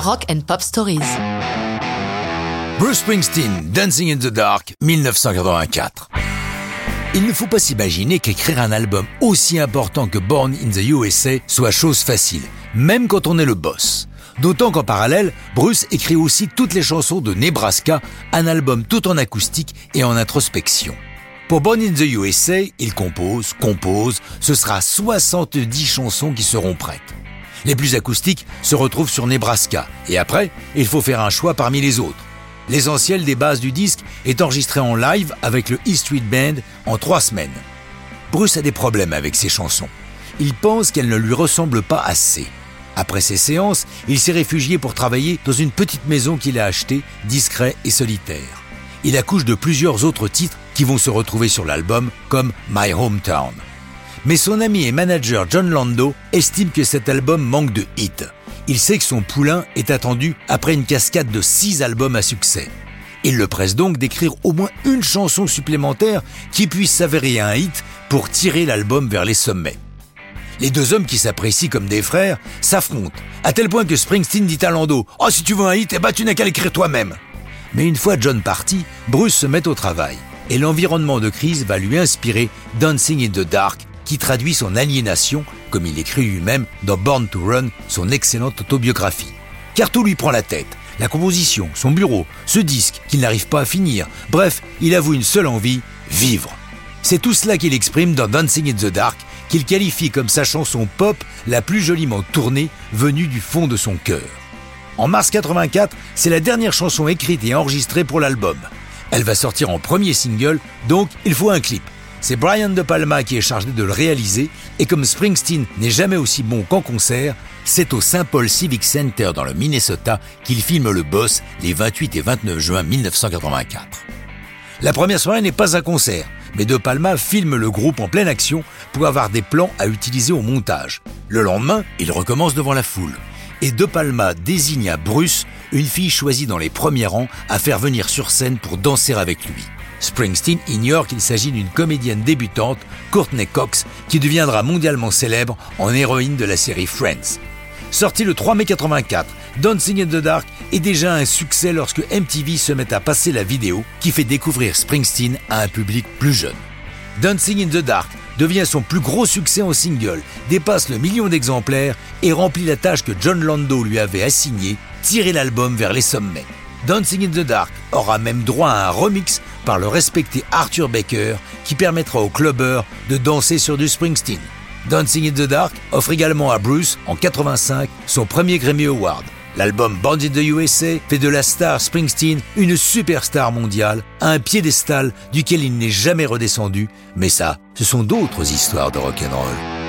Rock and Pop Stories. Bruce Springsteen, Dancing in the Dark, 1984. Il ne faut pas s'imaginer qu'écrire un album aussi important que Born in the USA soit chose facile, même quand on est le boss. D'autant qu'en parallèle, Bruce écrit aussi toutes les chansons de Nebraska, un album tout en acoustique et en introspection. Pour Born in the USA, il compose, compose, ce sera 70 chansons qui seront prêtes. Les plus acoustiques se retrouvent sur Nebraska, et après, il faut faire un choix parmi les autres. L'essentiel des bases du disque est enregistré en live avec le E Street Band en trois semaines. Bruce a des problèmes avec ses chansons. Il pense qu'elles ne lui ressemblent pas assez. Après ces séances, il s'est réfugié pour travailler dans une petite maison qu'il a achetée, discret et solitaire. Il accouche de plusieurs autres titres qui vont se retrouver sur l'album, comme My Hometown. Mais son ami et manager John Lando estime que cet album manque de hits. Il sait que son poulain est attendu après une cascade de six albums à succès. Il le presse donc d'écrire au moins une chanson supplémentaire qui puisse s'avérer un hit pour tirer l'album vers les sommets. Les deux hommes qui s'apprécient comme des frères s'affrontent, à tel point que Springsteen dit à Lando Oh, si tu veux un hit, eh ben, tu n'as qu'à l'écrire toi-même. Mais une fois John parti, Bruce se met au travail. Et l'environnement de crise va lui inspirer Dancing in the Dark, qui traduit son aliénation, comme il écrit lui-même dans Born to Run, son excellente autobiographie. Car tout lui prend la tête. La composition, son bureau, ce disque qu'il n'arrive pas à finir. Bref, il avoue une seule envie, vivre. C'est tout cela qu'il exprime dans Dancing in the Dark, qu'il qualifie comme sa chanson pop la plus joliment tournée venue du fond de son cœur. En mars 84, c'est la dernière chanson écrite et enregistrée pour l'album. Elle va sortir en premier single, donc il faut un clip. C'est Brian De Palma qui est chargé de le réaliser, et comme Springsteen n'est jamais aussi bon qu'en concert, c'est au St. Paul Civic Center dans le Minnesota qu'il filme le boss les 28 et 29 juin 1984. La première soirée n'est pas un concert, mais De Palma filme le groupe en pleine action pour avoir des plans à utiliser au montage. Le lendemain, il recommence devant la foule. Et De Palma désigne à Bruce une fille choisie dans les premiers rangs à faire venir sur scène pour danser avec lui. Springsteen ignore qu'il s'agit d'une comédienne débutante, Courtney Cox, qui deviendra mondialement célèbre en héroïne de la série Friends. Sorti le 3 mai 84, Dancing in the Dark est déjà un succès lorsque MTV se met à passer la vidéo qui fait découvrir Springsteen à un public plus jeune. Dancing in the Dark devient son plus gros succès en single, dépasse le million d'exemplaires et remplit la tâche que John Lando lui avait assignée, tirer l'album vers les sommets. Dancing in the Dark aura même droit à un remix par le respecté Arthur Baker qui permettra aux clubbers de danser sur du Springsteen. Dancing in the Dark offre également à Bruce, en 85, son premier Grammy Award. L'album in the USA fait de la star Springsteen une superstar mondiale, à un piédestal duquel il n'est jamais redescendu, mais ça, ce sont d'autres histoires de rock'n'roll.